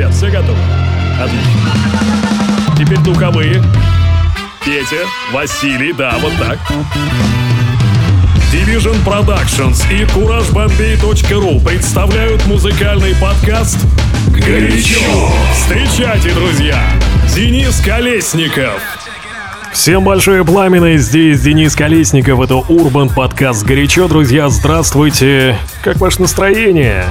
ребят, все готовы? Отлично. Теперь духовые. Петя, Василий, да, вот так. Division Productions и CourageBombay.ru представляют музыкальный подкаст «Горячо». Встречайте, друзья, Денис Колесников. Всем большое пламя, здесь Денис Колесников, это Урбан подкаст «Горячо». Друзья, здравствуйте, как ваше настроение?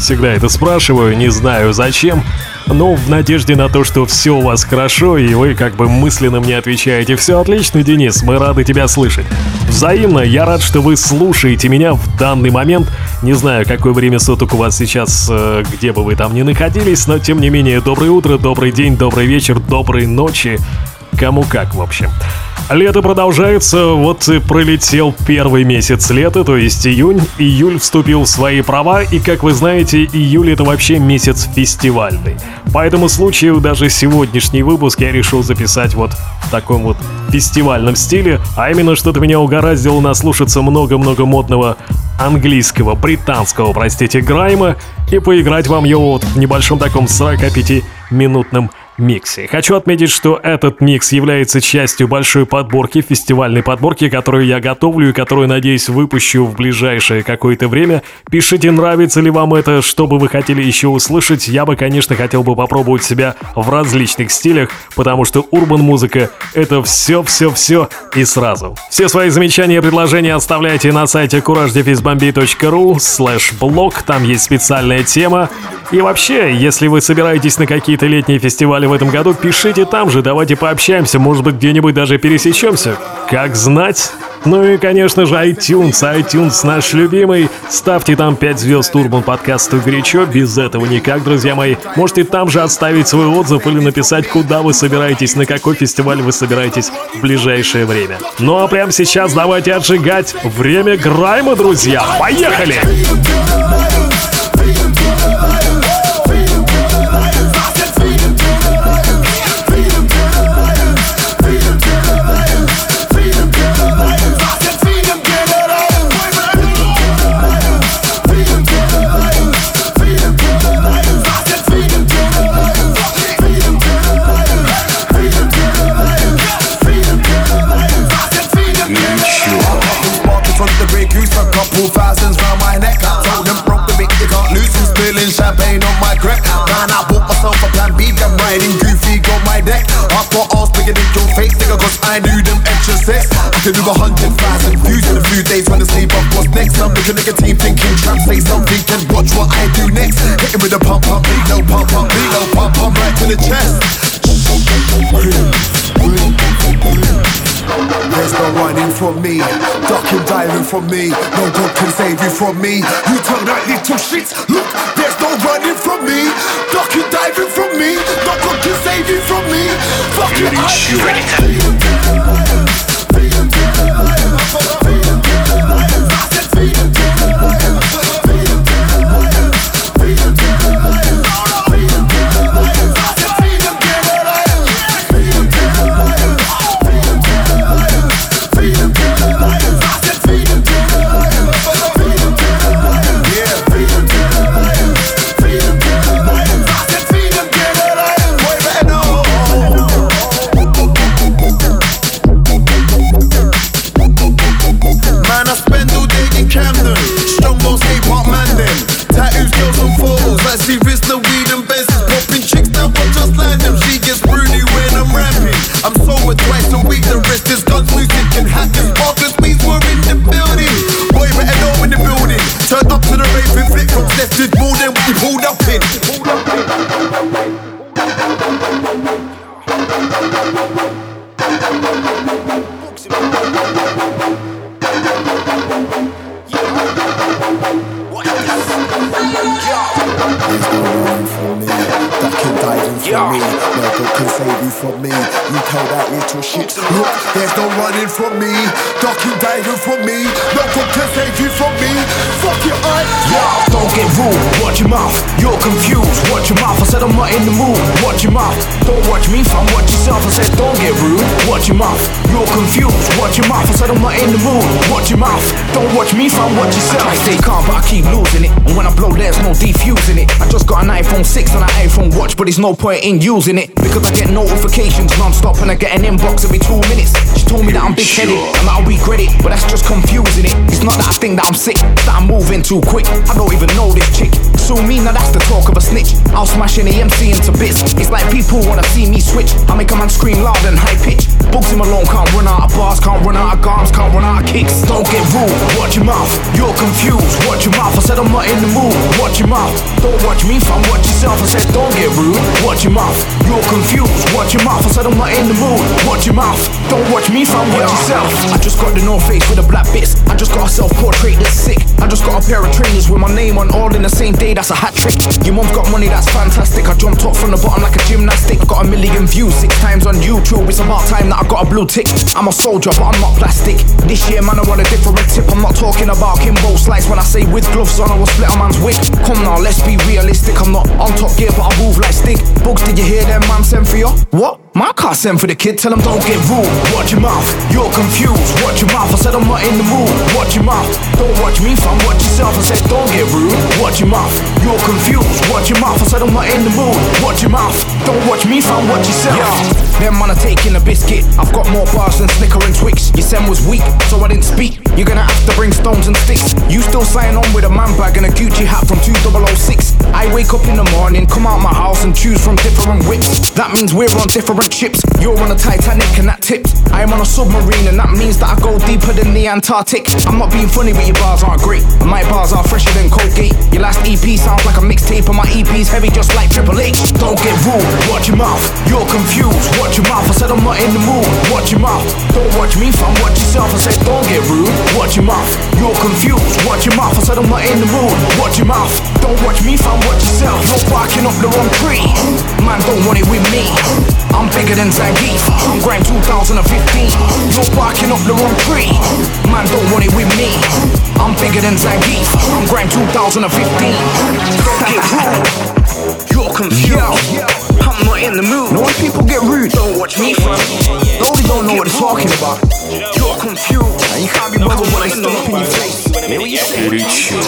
Всегда это спрашиваю, не знаю зачем, но в надежде на то, что все у вас хорошо, и вы как бы мысленно мне отвечаете «Все отлично, Денис, мы рады тебя слышать». Взаимно, я рад, что вы слушаете меня в данный момент. Не знаю, какое время суток у вас сейчас, э, где бы вы там ни находились, но тем не менее, доброе утро, добрый день, добрый вечер, доброй ночи. Кому как, в общем. Лето продолжается, вот и пролетел первый месяц лета, то есть июнь. Июль вступил в свои права, и, как вы знаете, июль это вообще месяц фестивальный. По этому случаю даже сегодняшний выпуск я решил записать вот в таком вот фестивальном стиле, а именно что-то меня угораздило наслушаться много-много модного английского, британского, простите, грайма и поиграть вам его вот в небольшом таком 45-минутном миксе. Хочу отметить, что этот микс является частью большой подборки, фестивальной подборки, которую я готовлю и которую, надеюсь, выпущу в ближайшее какое-то время. Пишите, нравится ли вам это, что бы вы хотели еще услышать. Я бы, конечно, хотел бы попробовать себя в различных стилях, потому что урбан музыка — это все-все-все и сразу. Все свои замечания и предложения оставляйте на сайте couragedefizbombi.ru слэш блог, там есть специальная тема. И вообще, если вы собираетесь на какие-то летние фестивали в этом году, пишите там же, давайте пообщаемся, может быть где-нибудь даже пересечемся. Как знать? Ну и, конечно же, iTunes, iTunes наш любимый. Ставьте там 5 звезд Урбан подкасту горячо, без этого никак, друзья мои. Можете там же оставить свой отзыв или написать, куда вы собираетесь, на какой фестиваль вы собираетесь в ближайшее время. Ну а прямо сейчас давайте отжигать время Грайма, друзья. Поехали! Riding goofy, got my grip. Man, I want myself a plan, beat them in UV on my deck. I got ass bigger than your face, nigga, cause I knew them extra sex. I can do a hundred thousand views in a few days when I sleep up. What's next? I'm looking like a team thinking, to say something, then watch what I do next. Hit with a pump, pump, beat, no pump, pump, beat, no pump, pump, right to the chest. There's no running from me, ducking, diving from me. No God can save you from me. You tell that little shit, look, there's no running from me, ducking, diving from me. No God can save you from me. Fuck it, There's no room for me. Ducking, diving from yeah. me. No good can save you from me. You tell that little shit. Look, there's no running from me. Ducking, diving from me. No good can save you from me. Fuck your eye. Yeah, don't get rude. Watch your mouth. You're confused. Watch your mouth. I said I'm not in the mood. Watch your mouth. Don't watch me, fam. Watch yourself. I said don't get rude. Watch your mouth. You're confused. Watch your mouth. I said I'm not in the mood. Watch your mouth. Don't watch me, fam. Watch yourself. I stay calm, but I keep losing it. And when I blow, there's no defusing it. I just got an iPhone 6 and an iPhone watch, but there's no point in using it because I get notifications non-stop and I get an inbox every two minutes. She told me that I'm big-headed and that I regret it, but that's just confusing it. It's not that I think that I'm sick, that I'm moving too quick. I don't even know this chick. So me, now that's the talk of a snitch. I'll smash any MC into bits. It's like people wanna see me switch. I make a man scream loud and high pitch. Books him alone, can't run out of bars, can't run out of garms, can't run out of kicks. Don't get rude, watch your mouth. You're confused, watch your mouth. I said I'm not in the mood, watch your mouth. Don't watch me, fam, watch yourself. I said don't get rude, watch your mouth. You're confused, watch your mouth. I said I'm not in the mood, watch your mouth. Don't watch me, fam, watch yourself. I just got the North Face with the black bits. I just got a self portrait that's sick. I just got a pair of trainers with my name on all in the same day. That's a hat trick. Your mom's got money, that's fantastic. I jumped up from the bottom like a gymnastic. Got a million views six times on YouTube. It's about time that I got a blue tick. I'm a soldier, but I'm not plastic. This year, man, I want a different tip. I'm not talking about Kimbo slice when I say with gloves on. I will split a man's wig. Come now, let's be realistic. I'm not on top gear, but I move like stick. Books, did you hear them man send for you? What? My car send for the kid, tell him don't get rude. Watch your mouth, you're confused. Watch your mouth, I said I'm not in the mood. Watch your mouth, don't watch me, fam, watch yourself. I said don't get rude. Watch your mouth, you're confused. Watch your mouth, I said I'm not in the mood. Watch your mouth, don't watch me, fam, watch yourself. Yeah. Them man are taking a biscuit. I've got more bars than Snicker and Twix. Your Sem was weak, so I didn't speak. You're gonna have to bring stones and sticks. You still sign on with a man bag and a Gucci hat from 2006. I wake up in the morning, come out my house and choose from different whips. That means we're on different ships. You're on a Titanic and that tips. I am on a submarine and that means that I go deeper than the Antarctic. I'm not being funny, but your bars aren't great. My bars are fresher than Colgate. Your last EP sounds like a mixtape, and my EP's heavy just like Triple H. Don't get rude, watch your mouth. You're confused, watch your mouth. I said I'm not in the mood. Watch your mouth. Don't watch me, fam. Watch yourself. I said don't get rude. Watch your mouth. You're confused. Watch your mouth. I said I'm not in the mood. Watch your mouth. Don't watch me, fam. Watch yourself. You're barking up the wrong tree. Man, don't want it with me. I'm bigger than Zangief. I'm grind 2015. You're barking up the wrong tree. Man, don't want it with me. I'm bigger than Zangief. I'm grind 2015. Don't get rude. You're confused. I'm not in the mood. No, when people get rude, don't watch me, fam. They don't know what they're talking about. You're confused. And you can't be bothered when I stand in your face. Yo, this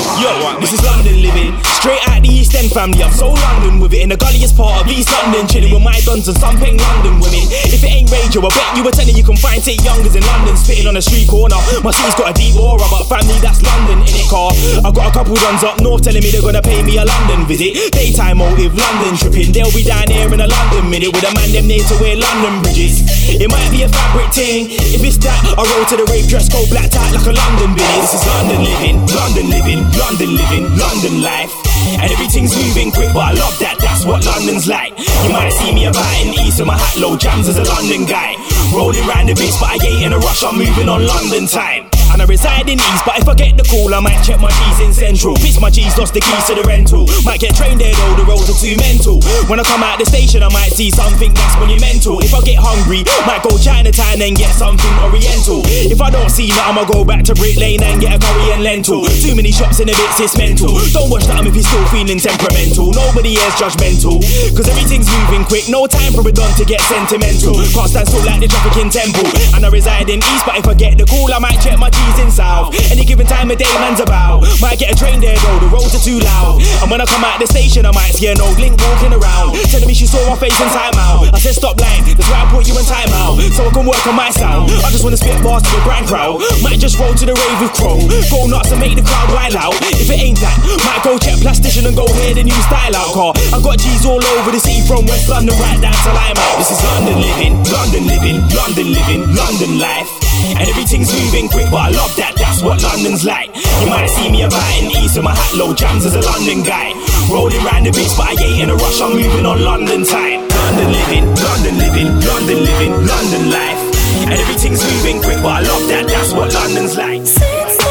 family. I'm so London with it. In the gulliest part of East London. Chilling with my dons and some pink London women. If it ain't radio, I bet you were telling you can find St. Youngers in London. Spitting on a street corner. My city's got a deep aura, but family, that's London in it car. I got a couple dons up north telling me they're gonna pay me a London visit. Daytime motive, London tripping. They'll be down here in a London minute with a man them need to wear London bridges. It might be a fabric thing. If it's that, I roll to the rave dress code black tie like a London binny. This is London living, London living, London living, London life. And everything's moving quick, but I love that, that's what London's like. You might see me about in the east with my hat low jams as a London guy. Rolling round the bits, but I ain't in a rush, I'm moving on London time. And I reside in East, but if I get the call, I might check my G's in Central. Bitch, my G's lost the keys to the rental. Might get trained there though, the roads are too mental. When I come out the station, I might see something that's monumental. If I get hungry, might go Chinatown and get something oriental. If I don't see nothing, I'ma go back to Brick Lane and get a curry and lentil. Too many shops in the bits, it's mental. Don't watch nothing if you're still feeling temperamental. Nobody is judgmental, cause everything's moving quick. No time for a don to get sentimental. Can't stand still like the traffic in Temple. And I reside in East, but if I get the call, I might check my G's in South. Any given time of day, man's about. Might get a train there though, the roads are too loud. And when I come out the station, I might see an old link walking around. Telling me she saw my face in timeout. I said, stop lying, that's why I put you in timeout. So I can work on my sound. I just wanna spit bars to the grand crowd. Might just roll to the rave with Crow. Go nuts and make the crowd wild out. If it ain't that, might go check plastician and go hear the new style out car. I got G's all over the city from West London right down to Lime out. This is London living, London living, London living, London life. And everything's moving quick, but I love that, that's what London's like. You might see me about in the east with my hat low jams as a London guy. Rolling round the beats, but I ain't in a rush, I'm moving on London time. London living, London living, London living, London life. And everything's moving quick, but I love that, that's what London's like.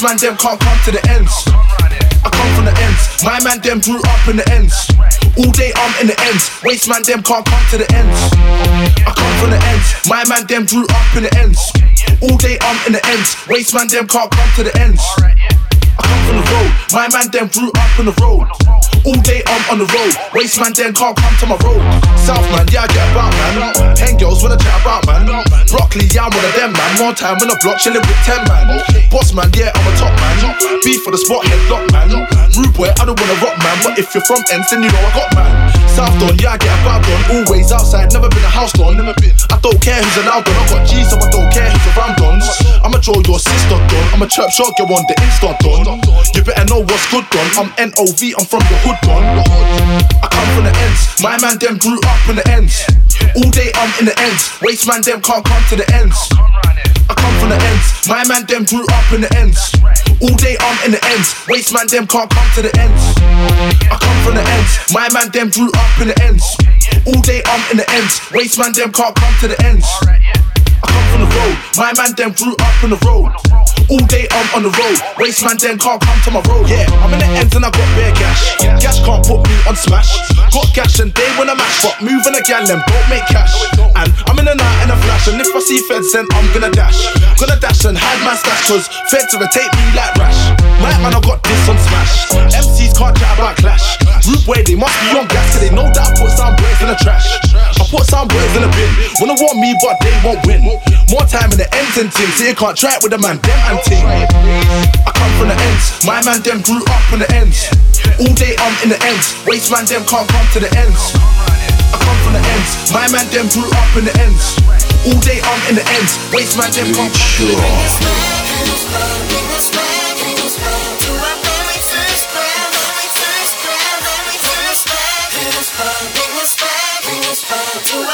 Waste man them can't come to the ends. I come from the ends. My man them grew up in the ends. All day I'm in the ends. Waste man them can't come to the ends. I come from the ends. My man them grew up in the ends. All day I'm in the ends. Waste man them can't come to the ends. I come from the road. My man them grew up on the road. All day I'm on the road. Waste man them can't come to my road. South man, yeah I get about man. Ten girls wanna chat about man. Broccoli, yeah I'm one of them man. More time on the block chilling with ten man. Boss man, yeah I'm a top man. Beef for the spot headlock man. Rude boy, I don't wanna rock man. But if you're from Ends, then you know I got man. South Don, yeah I get about Don. Always outside, never been a house Don. Never been. I don't care who's an out Don. I got G's, so I don't care who's around Dons. I'ma draw your sister Don. I'm a chirp shot, get on the Insta Don. You better know what's good Don. I'm NOV, I'm from the hood Don. I come from the ends. My man them grew up in the ends. All day I'm in the ends. Waste man them can't come to the ends. I come from the ends. My man them grew up in the ends. All day I'm in the ends. Waste man them can't come to the ends. I come from the ends. My man them grew up in the ends. All day I'm in the ends. Waste man them can't come to the ends. I come from the road. My man them grew up on the road. All day I'm on the road. Waste man them can't come to my road. Yeah, I'm in the ends and I got bare cash. Cash can't put me on smash. Got cash and they wanna match, but moving a gal them don't make cash. And I'm in the night and a flash, and if I see feds, then I'm gonna dash. Gonna dash and hide my stash, cause feds irritate me like rash. Right man, I got this on smash. MCs can't chat about clash. Root way, they must be on gas, cause they know that I put some boys in the trash. I put some boys in the bin. Wanna want me, but they won't win. More time in the ends and things, so you can't it with a man, them and ting. I come from the ends, my man them grew up on the ends. All day I'm in the ends, waste man them can't come to the ends. I come from the ends, my man them grew up in the ends. All day I'm in the ends, waste man them can't come to the ends. Nothing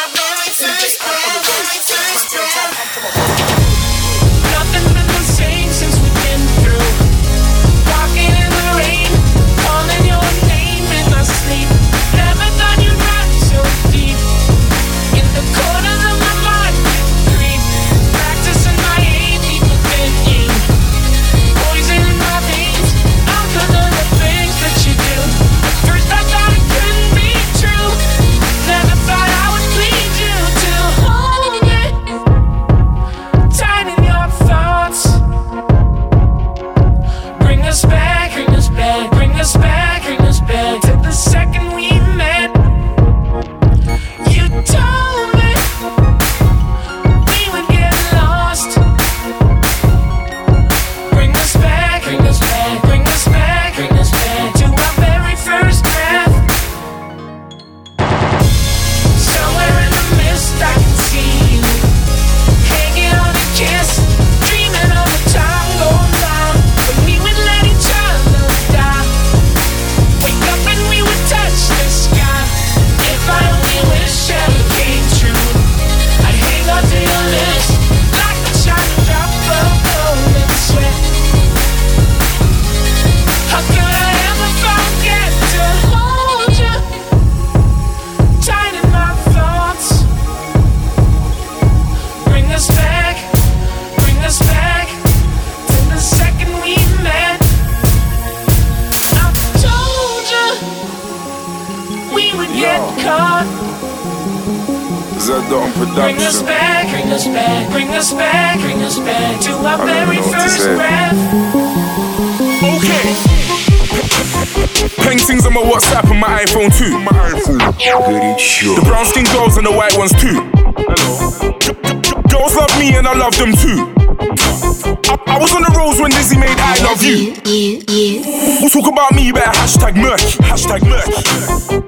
and the white ones too. Girls love me and I love them too. I, I was on the roads when Dizzee made I love you. We'll talk about me, better hashtag murky. Hashtag murky.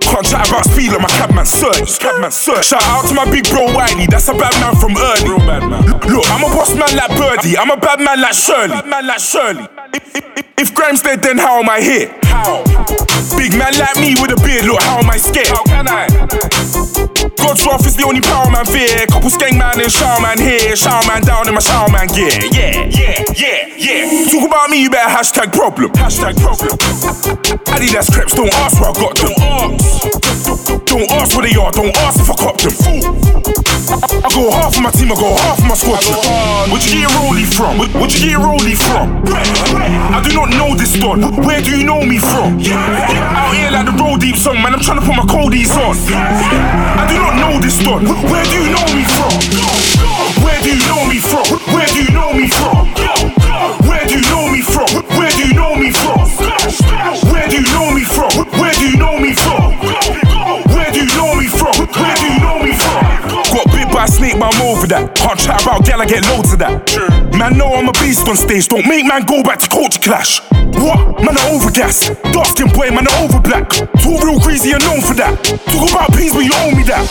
Can't chat about speed like my cabman search. Cabman search. Shout out to my big bro Wiley, that's a bad man from early. Real bad man. Look, I'm a boss man like Birdie, I'm a bad man like Shirley. Bad man like Shirley. If, if, if, if grime's dead, then how am I here? How? Big man like me with a beard, look, how am I scared? How can I? God's wrath is the only power man fear. Couple skeng man and shower man here. Shower man down in my shower man gear. Yeah, yeah, yeah, yeah. Talk about me, you better hashtag problem. Hashtag problem. Adidas crepes, don't ask where I got them. Don't ask. Don't ask where they are, don't ask if I cop them. I go half of my team, I go half of my squadron. Where'd you get your rollie from? Where- Where'd you get your rollie from? I do not know this don. Where do you know me from? Out here like the road deep song, man. I'm trying to put my coldies on. I don. Where do you know me from? Where do you know me from? Where do you know me from? Where do you know me from? Where do you know me from? Where do you know me from? Where do you know me from? Where do you know me from? Where do you know me from? Got bit by a snake, but I'm over that. Can't chat about gal, I get loads of that. Man, know I'm a beast on stage. Don't make man go back to culture clash. What? Man, I over gas. Dark skin boy, man, I over black. Too real greasy and known for that. Talk about peas, but you owe me that.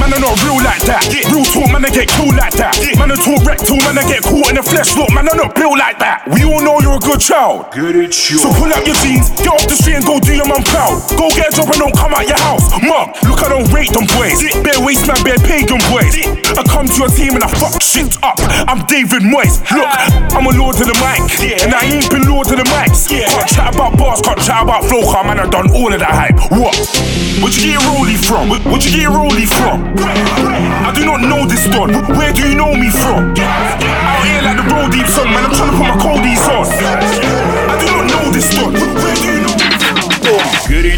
Man, I not real like that. Real talk, man, I get killed like that. Man, I talk rectal, man, I get caught in the flesh. Look, man, I not built like that. We all know you're a good child. So pull up your jeans, get off the street and go do your mum proud. Go get a job and don't come out your house. Mum, look, I don't rate them boys. Bare waste man, bare pagan boys. I come to your team and I fuck shit up. I'm David Moyes. Look, I'm a lord of the mic. And I ain't been lord of the mics. Can't chat about bars, can't chat about flow, car, man, I done all of that hype. What? Where'd you get rollie from? Where- Where'd you get rollie from? I do not know this don. Where do you know me from? Out here like the road deep song, man. I'm trying to put my coldies on. I do not know this don. Where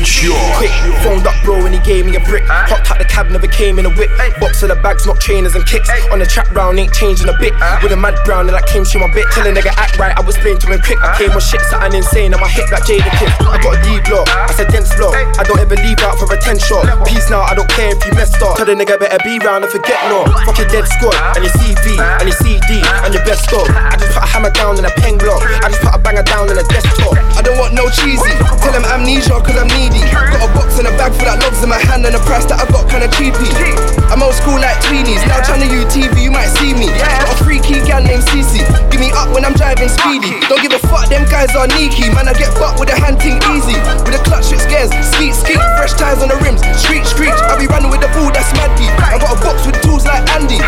Quick, phoned up bro and he gave me a brick. Hopped out the cab, never came in a whip. Box of the bags, not trainers and kicks. On the trap round, ain't changing a bit. With a mad brown and I came to my bit. Tell a nigga act right, I was playing to him quick. I came with shit, something insane. I'm a hit like Jada Kid. I got a D block, I said dense block. I don't ever leave out for a 10 shot. Peace now, I don't care if you messed up. Tell the nigga better be round and forget no. Fuck your dead squad and your CV and your CD and your best stop. I just put a hammer down in a pen block. I just put a banger down in a desktop. I don't want no cheesy. Tell him amnesia cause I'm needy. Got a box and a bag for that logs in my hand and the price that I got kinda cheapy. I'm old school like tweenies. Now trying to UTV, you might see me. Got a freaky gal named Cece. Give me up when I'm driving speedy. Don't give a fuck, them guys are sneaky. Man, I get fucked with a hand thing easy. With a clutch, it scares. Skeet, skeet, fresh tires on the rims. street screech. I be running with the ball that's mad deep. I got a box with tools like Andy.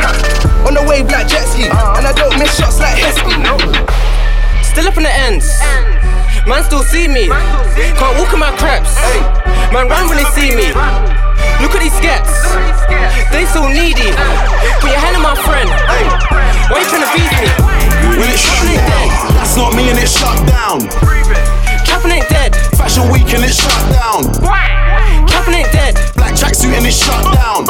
On the wave like jet ski. And I don't miss shots like Heskey. Still up in the ends. Man still see me. Can't walk in my crepes. Man run when they see me. Look at these skets. They so needy. Put your hand on my friend. Why you trying to beat me? When it's shut ain't dead. That's not me and it's shut down. Trapping ain't dead. Fashion week and it's shut down. Trapping ain't dead. Black tracksuit and it's shut down.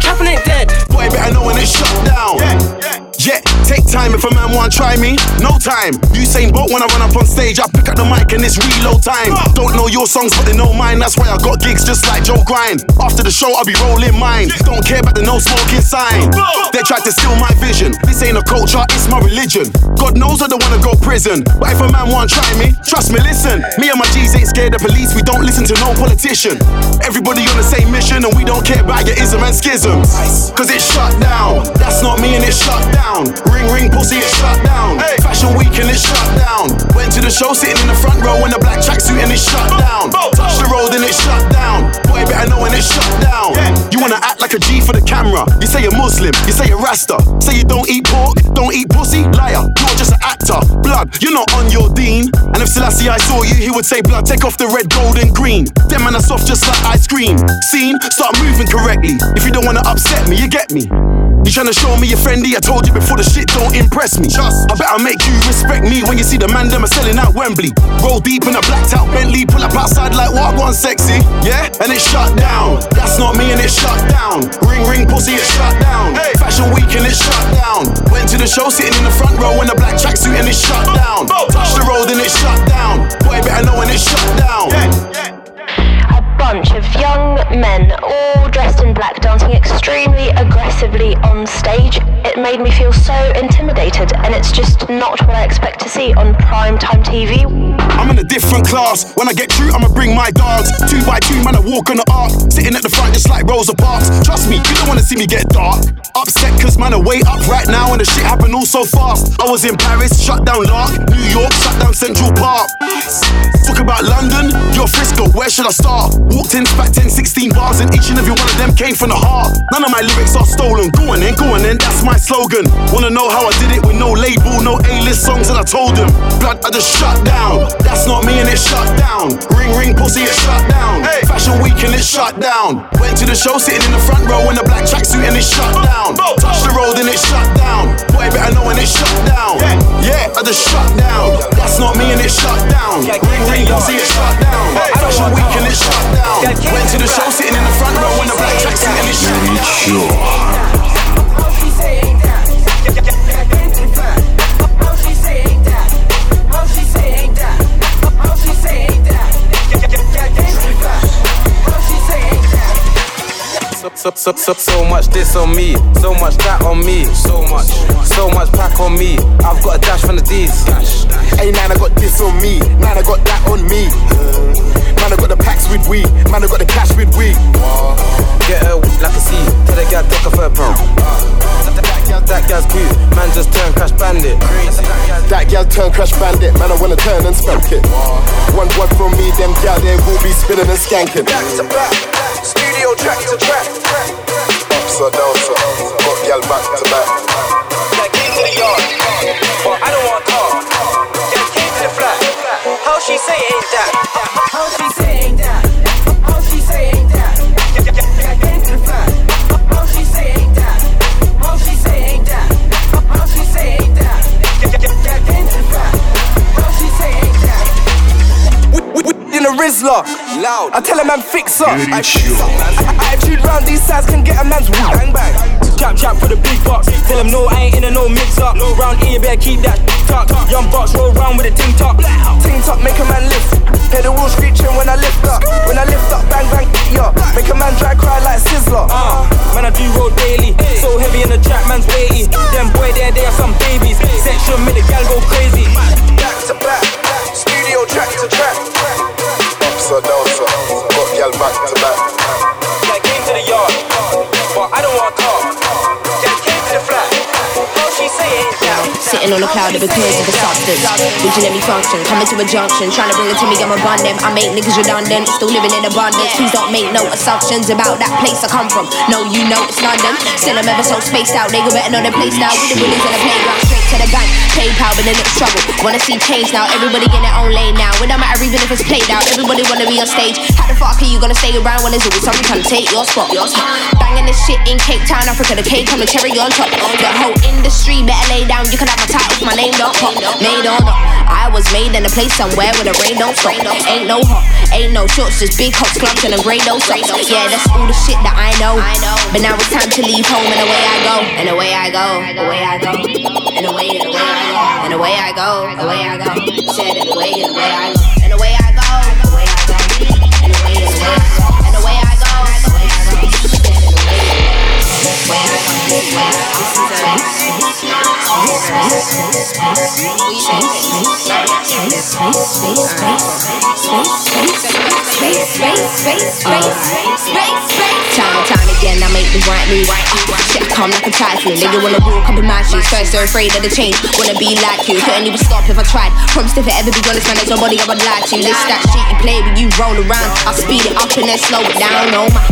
Trapping ain't dead. Boy, better know when it's shut down. Yeah, take time if a man want try me. No time. Usain Bolt when I run up on stage, I pick up the mic and it's reload time. Don't know your songs, but they know mine. That's why I got gigs just like Joe Grind. After the show, I'll be rolling mine. Don't care about the no smoking sign. They tried to steal my vision. This ain't a culture, it's my religion. God knows I don't wanna go prison. But if a man want try me, trust me, listen. Me and my G's ain't scared of police. We don't listen to no politician. Everybody on the same mission, and we don't care about your ism and schisms. Cause it's shut down. That's not me and it's shut down. Ring ring pussy, it's shut down. Fashion week and it's shut down. Went to the show sitting in the front row in a black tracksuit and it's shut down. Touch the road and it's shut down. Boy, better know when it's shut down. You wanna act like a G for the camera. You say you're Muslim, you say you're Rasta. Say you don't eat pork, don't eat pussy. Liar, you're just an actor. Blood, you're not on your dean. And if Selassie I saw you, he would say, Blood, take off the red, gold, and green. Them man are soft just like ice cream. Scene, start moving correctly. If you don't wanna upset me, you get me. You tryna show me you're friendly? I told you before the shit don't impress me. Just, I better make you respect me when you see the man them are selling out Wembley. Roll deep in a blacked out Bentley, pull up outside like what one sexy, yeah? And it's shut down. That's not me and it's shut down. Ring ring pussy, it's shut down. Fashion week and it's shut down. Went to the show sitting in the front row in a black tracksuit and it's shut down. Touch the road and it's shut down. Boy, better know when it's shut down. A bunch of young men, all dressed in black, dancing extremely aggressively on stage. It made me feel so intimidated, and it's just not what I expect to see on primetime TV. I'm in a different class. When I get through, I'ma bring my dogs. Two by two, man, I walk on the arc. Sitting at the front just like Rosa Parks. Trust me, you don't wanna see me get dark. Upset cause man, I way up right now and the shit happened all so fast. I was in Paris, shut down Lark. New York, shut down Central Park. Talk about London, you're Frisco, where should I start? Walked in, spat 10, 16 bars, and each and every one of them came from the heart. None of my lyrics are stolen. Go on then, go on then, that's my slogan. Wanna know how I did it with no label, no A-list songs, and I told them, blood, I just shut down. That's not me and it's shut down. Ring, ring, pussy, it's shut down. Fashion week and it's shut down. Went to the show sitting in the front row in a black tracksuit and it's shut down. Touch the road and it's shut down. Boy, better know when it's shut down. Yeah, I just shut down. That's not me and it's shut down. Ring, ring, pussy, it's shut down. Fashion week and it's shut down. Went to the show sitting in the front row in a black tracksuit and it's shut down. So, so, so, so, so much this on me, so much that on me, so much, so much pack on me. I've got a dash from the D's. Hey, man, I got this on me. Man, I got that on me. Man, I got the packs with weed. Man, I got the cash with weed. Get her like a C, tell the gal take off her pump. That gal's cute, man just turned crash bandit. That gal turn crash bandit. Man, I wanna turn and spank it. One word from me, them gal they will be spinning and skanking. Back to back, studio track to track. Upside down. Got gal back to back. loud. I tell a man fix up. I fix. Attitude round these sides can get a man's woo. Bang bang. Chap chap for the big box. Tell him no, I ain't in a no mix up. No round ear, better keep that tuck. Young box roll round with a ting top. Ting top make a man lift. Hear the wall screeching when I lift up. When I lift up, bang bang, yeah. Make a man dry cry like Sizzler. Uh, man, I do roll daily. So heavy in the trap, man's weighty. Them boy there, they are some babies. Section make the gal go crazy. Back to back, studio track to track. Upside down, sir. Got gal back to back. Yeah, came to the yard, but I don't want talk. Yeah, came to the flat. How she say ain't that? Sitting on a cloud of because of the substance. Reaching every function, coming to a junction. Trying to bring it to me, I'm abundant. I make niggas redundant, still living in abundance. Please don't make no assumptions about that place I come from. No, you know it's London. Still, I'm ever so spaced out. Nigga betting on the place now. With the willies in the playground, straight to the gun. PayPal, but then it's trouble. Wanna see change now. Everybody in their own lane now. It don't matter even if it's played out. Everybody wanna be on stage. How the fuck are you gonna stay around when there's always someone trying to take your spot? Your spot. Banging this shit in Cape Town, Africa. The cake on the cherry on top. The whole industry better lay down. You can have my title, my name don't pop. Made on up. I was made in a place somewhere where the rain don't stop. Ain't no hot, ain't no shorts, just big hops, clubs and a no socks. Yeah, that's all the shit that I know. But now it's time to leave home and away I go. And away I go. Away I go. And away and away I go. And away I go. Away I go. Said and away and away. And away I go. Nigga wanna walk up in my shoes. First, they're afraid of the change. Wanna be like you. Couldn't even stop if I tried. Promised if it ever be honest, man, there's nobody I would lie to. This that shit you play when you roll around. I'll speed it up and then slow it down. Oh my.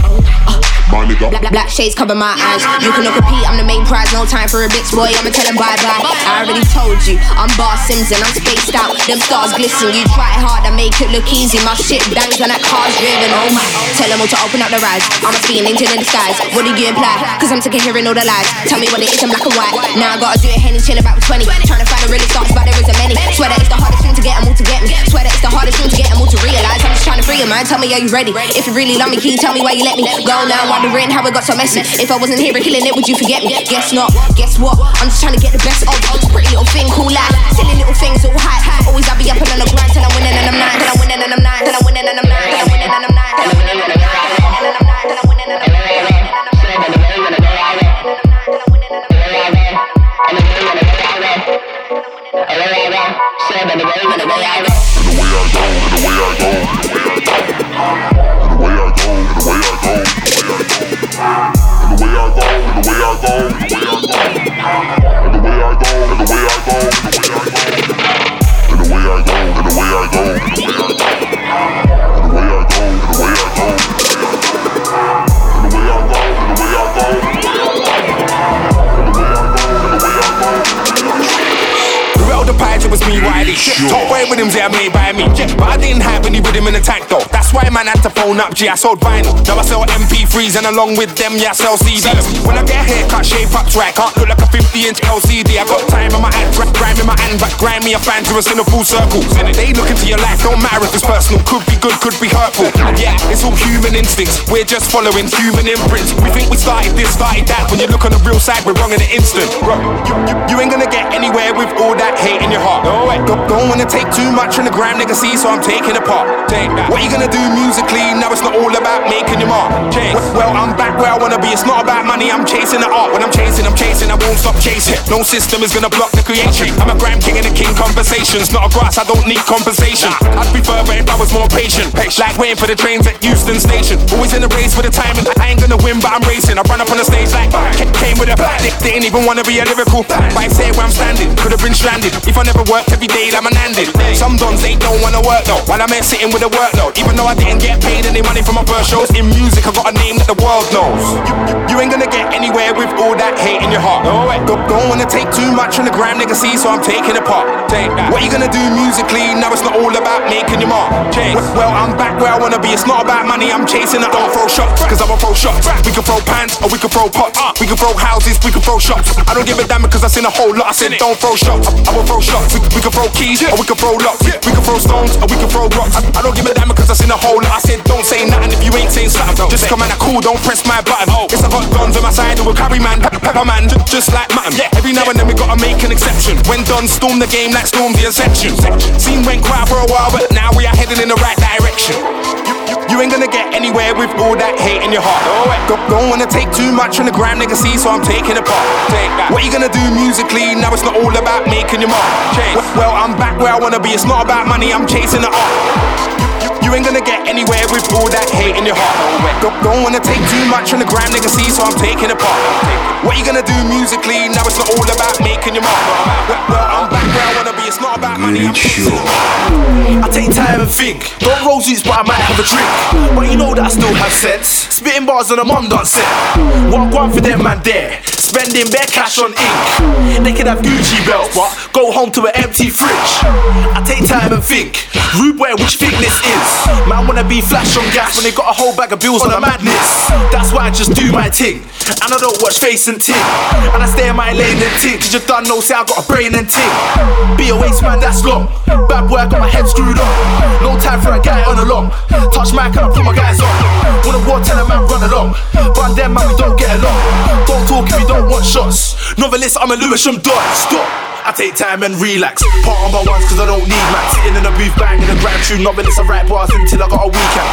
Uh, my nigga. Black, black shades cover my eyes. You cannot compete, I'm the main prize. No time for a bitch boy, I'ma tell him bye bye. I already told you, I'm Bar Sims and I'm spaced out. Them stars glisten, you try hard, I make it look easy. My shit bangs when that car's driven. Oh my, tell them all to open up the rise. I'm a speeding into the disguise. What do you imply? Cause I'm sick of hearing all the lies. Tell me what it is in black and white. Now I gotta do it, Henny chill about with 20. Trying to find the really stars, but there isn't many. Swear that it's the me, are you ready? If you really love me, can you tell me why you let me go now? Wondering how it got so messy. If I wasn't here and killing it, would you forget me? Guess not. Guess what? I'm just trying to get the best of pretty little thing, cool life. Silly little things, all hype. Always I'll be up and on the grind till I'm winning and I'm nine. Till I'm winning and I'm nine. Till I'm winning and I'm nine. Till I'm winning and I'm nine. Till I'm winning and I'm nine. Till I'm winning and I'm nine. Till I'm winning and I'm nine. Throughout the was me, Wiley. Top way rhythms, yeah, made by me. But I didn't have any rhythm in the tank though. Why man had to phone up G. I sold vinyl. Now I sell MP3s and along with them, yeah, I sell CDs. When I get a haircut, shape up right. Can't look like a 50 inch LCD. I got time in my hand, grime in my hand, but grime me a fan to us in a full circle. They look into your life, don't matter if it's personal. Could be good, could be hurtful. Yeah, it's all human instincts. We're just following human imprints. We think we started this, started that. When you look on the real side, we're wrong in an instant. Bro, you, you, you ain't gonna get anywhere with all that hate in your heart. No way. Don't, don't wanna take too much from the gram nigga see, so I'm taking a part. Take that. What you gonna do musically? Now it's not all about making your mark. Change. Well, I'm back where I wanna be. It's not about money, I'm chasing the art. When I'm chasing, I'm chasing, I won't stop chasing. No system is gonna block the creation. I'm a grand king in the king conversations. Not a grass, I don't need compensation. I'd be further if I was more patient. Like waiting for the trains at Euston Station. Always in the race for the timing. I ain't gonna win, but I'm racing. I run up on the stage like ca- came with a black they, they ain't even wanna be a lyrical. But I say where I'm standing, could have been stranded. If I never worked every day, like I'm landed. Some dons they don't wanna work though. While I'm here sitting with a workload. Even though I didn't get paid any money for my first shows in music, I got a name that the world knows. You, you, you ain't gonna get anywhere with all that hate in your heart. No way. Don't, don't wanna take too much from the gram nigga see, so I'm taking a part. Take that. What you gonna do musically? Now it's not all about making your mark. Change. Well, I'm back where I wanna be. It's not about money, I'm chasing it. Don't throw shots, cause I'm a throw shots. We can throw pans or we can throw pots. Uh. We can throw houses, we can throw shots. I don't give a damn because I seen a whole lot. I said don't throw shots. I, I will throw shots. We, we can throw keys or we can throw locks. We can throw stones or we can throw rocks. I, I don't give a damn because I seen a whole lot. I said don't say nothing if you ain't saying something. Just come and I cool, don't press my button. Oh. It's I got guns on my side who will carry man, pe- pepper man, ju- just like mutton. Yeah, every now and then we gotta make an exception. When done, storm the game like storm the inception. Scene went quiet for a while, but now we are heading in the right direction. You, you, you ain't gonna get anywhere with all that hate in your heart. No way. Don't, don't wanna take too much from the gram nigga see, so I'm taking a part. Take that. What you gonna do musically? Now it's not all about making your mark. Change. Well, I'm back where I wanna be. It's not about money, I'm chasing the art. Ain't gonna get anywhere with all that hate in your heart. Don't, don't wanna take too much from the gram nigga see, so I'm taking a part. What you gonna do musically? Now it's not all about making your mark. Well, I'm back where I wanna be. It's not about money, I'm art. I take time and think. Don't roll suits, but I might have a drink. But you know that I still have sense. Spitting bars on a mum done set. One one for them man there. Spending bare cash on ink. They could have Gucci belts, but go home to an empty fridge. I take time and think. Rude boy, which thickness is? Man wanna be flash on gas when they got a whole bag of bills on a madness. That's why I just do my thing. And I don't watch face and ting. And I stay in my lane and ting. Cause you done know, say I got a brain and ting. Be a waste man, that's long. Bad boy, I got my head screwed on. No time for a guy on the along. Touch my I put my guys on. Wanna war, tell a man run along. But them man, we don't get along. Don't talk if you don't want shots. Novelist, I'm a Lewisham dot. Stop. I take time and relax. Part on my ones cause I don't need max. Sitting in the booth banging a grand tune. Novelist, I write bars until I got a weekend.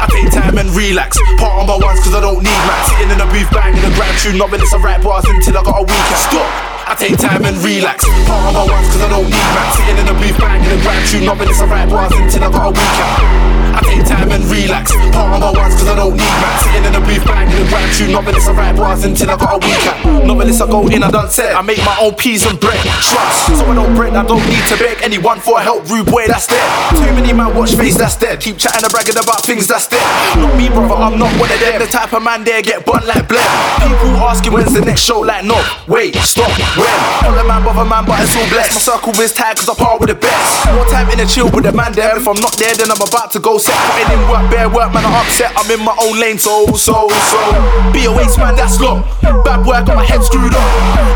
I take time and relax. Part on my ones cause I don't need max. Sitting in the booth banging a grand tune. Novelist, I write bars until I got a weekend. Stop. I take time and relax. Part on my ones cause I don't need max. Sitting in the booth banging a grand tune. Novelist, I write bars until I got a weekend. I take time and relax. Part on my ones cause I don't need max. Sitting in the booth banging a tune. Novelist, I write bars until I got a weekend. Novelist, I go in, I done said. I make my own peas and bread. Trust, so I don't bread, I don't need to beg anyone for help. Rude boy, that's dead. Too many man watch face, that's dead. Keep chatting and bragging about things, that's dead. Not me, brother, I'm not one of them. The type of man there get bun like bled. People asking when's the next show, like no, wait, stop, when? All the man, bother man, but it's all blessed. My circle is tight cause I part with the best. More time in the chill with the man there. If I'm not there, then I'm about to go set. Putting in work, bare work, man, I'm upset. I'm in my own lane, so, so, so. Be a waste man, that's long. Bad boy, I got my head screwed on.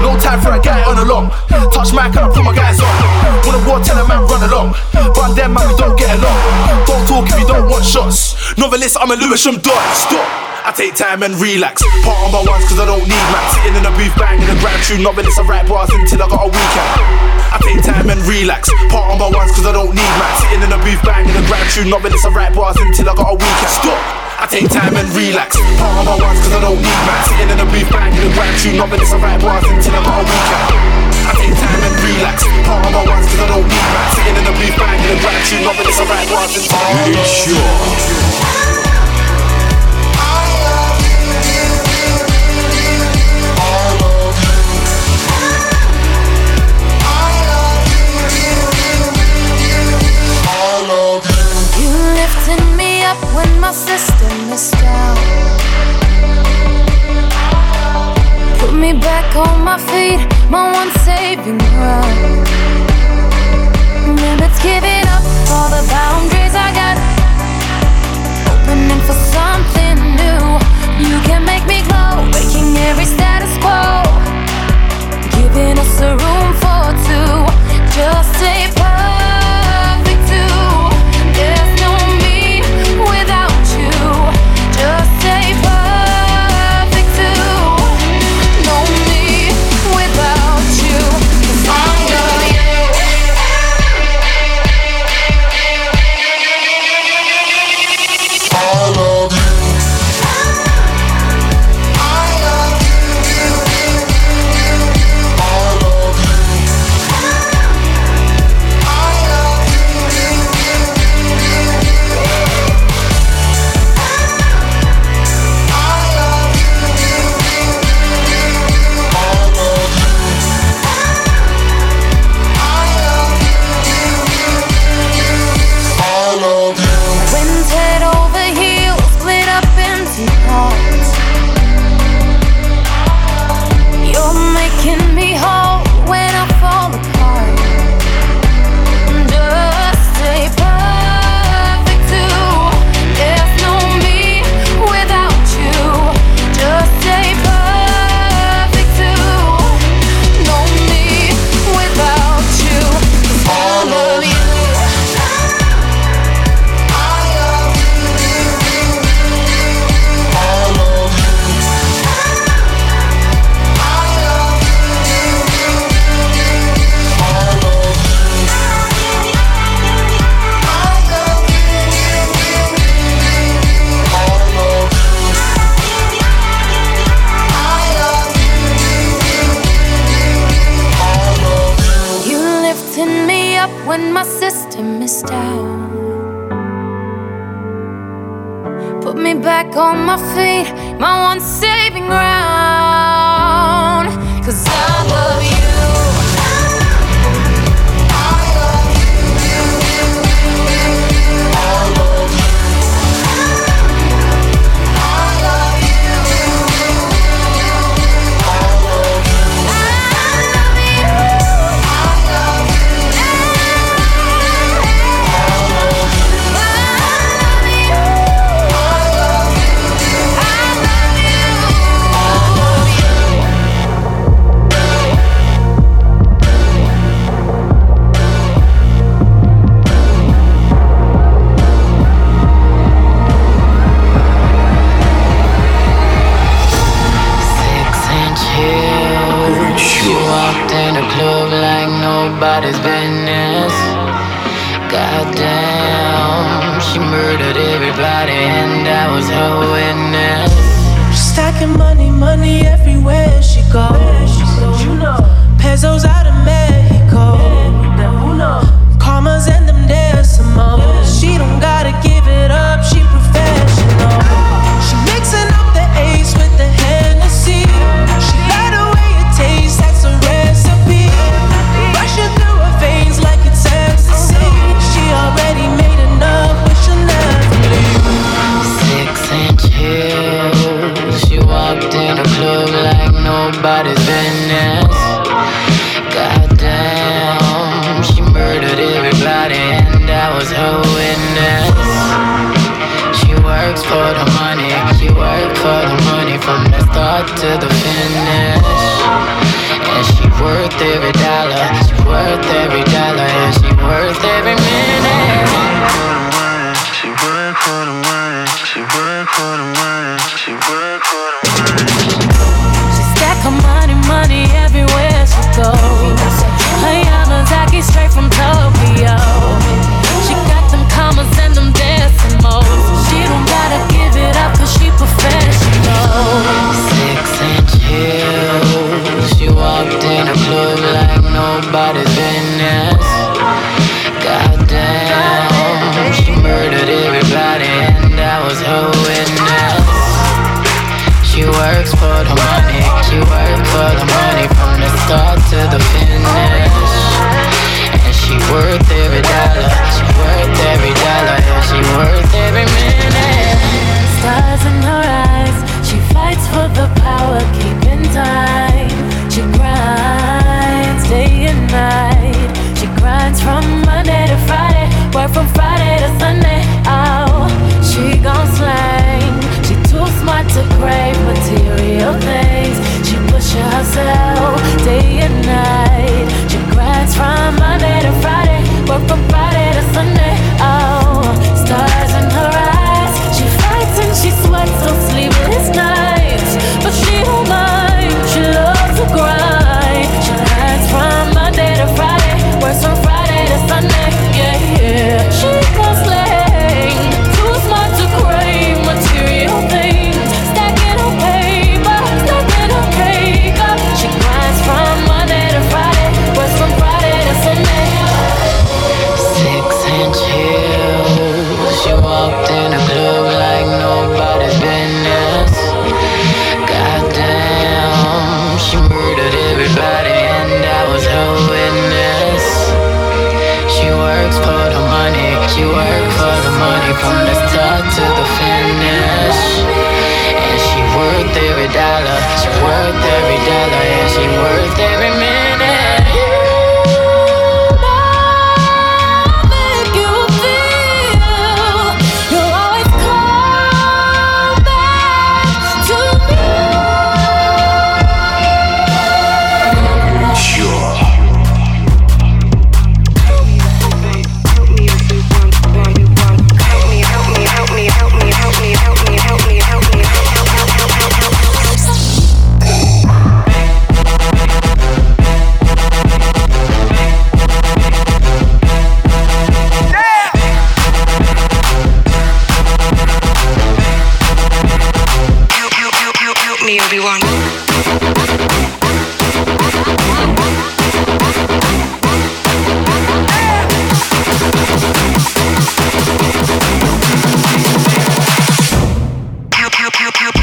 No time for a guy on a long. Touch my and I put my guys on. When a war, tell a man run along. Run them, man, we don't get along. Don't talk if you don't want shots. Novelist, I'm a Lewisham Dot. Stop. I take time and relax. Part on my ones cause I don't need max. Sitting in a booth banging a grand tune. Novelist, I write bars until I got a weekend. I take time and relax. Part on my ones cause I don't need max. Sitting in a booth banging a grand tune. Novelist, I write bars until I got a weekend. Stop. I take time and relax. Part on my ones cause I don't need max. Sitting in a booth banging a grand tune. Novelist, I write bars until I got a weekend. I take time and relax. Part on my ones cause I don't need max. Sitting in a booth banging a grand tune. Novelist, I write bars until I got a weekend. When my system is down. Put me back on my feet, my one saving ground. Limits giving up all the boundaries I got. Opening for something new. You can make me glow, breaking every status quo. Giving us a room for two. Just stay perfect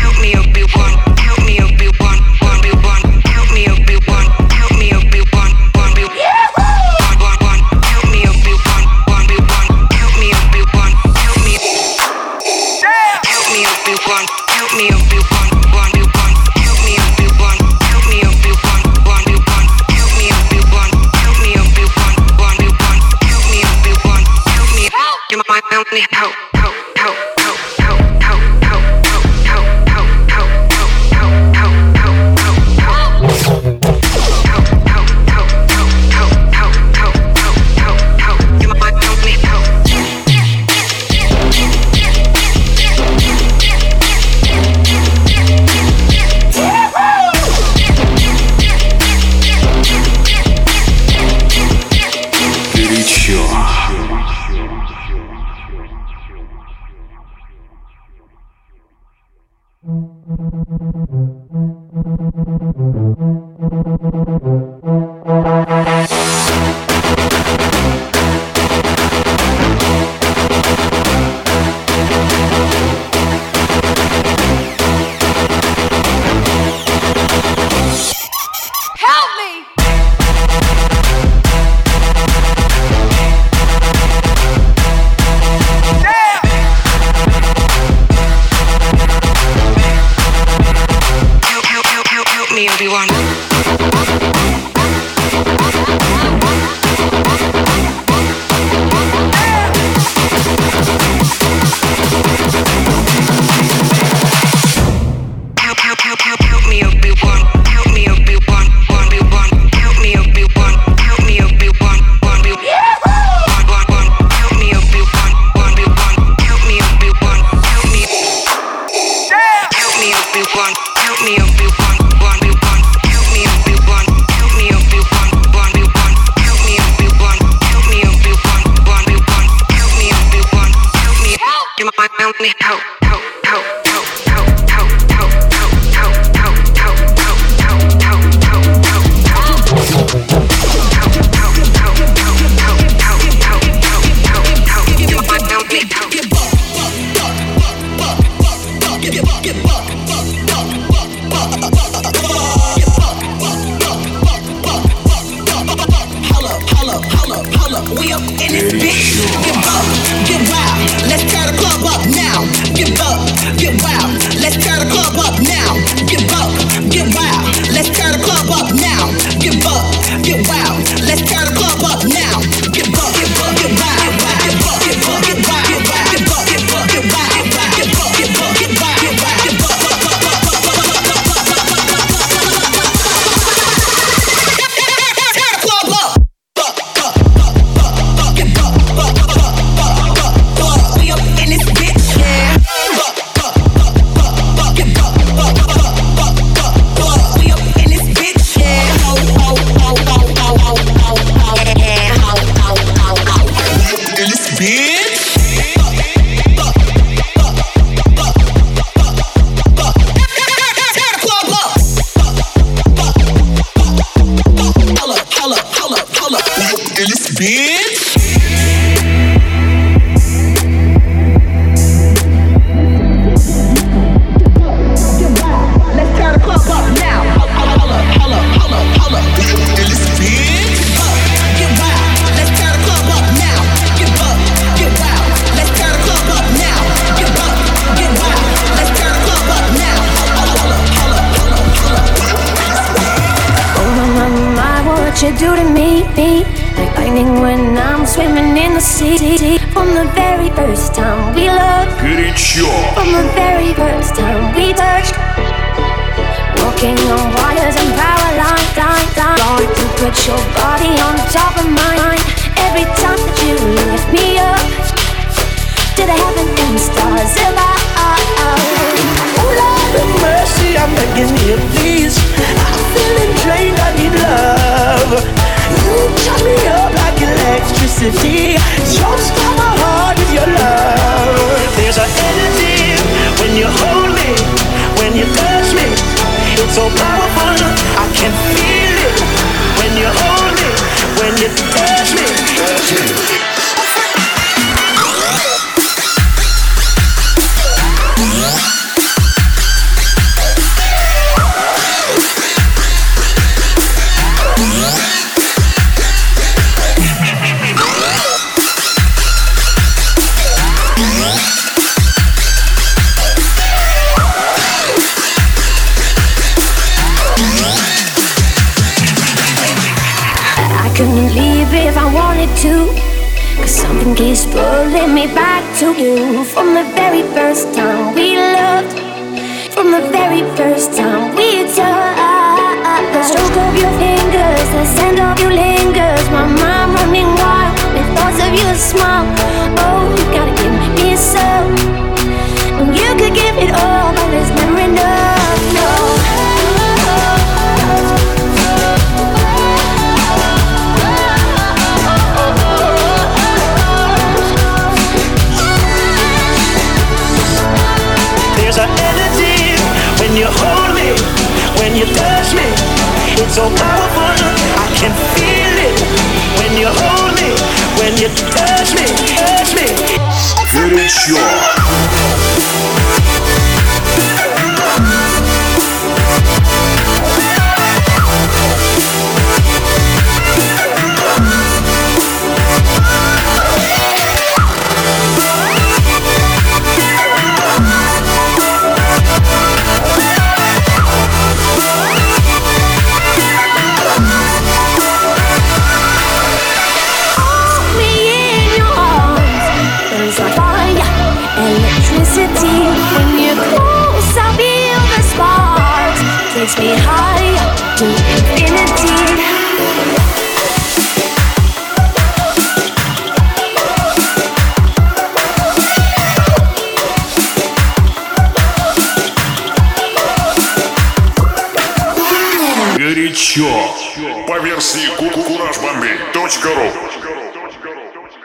help me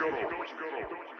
Don't you go.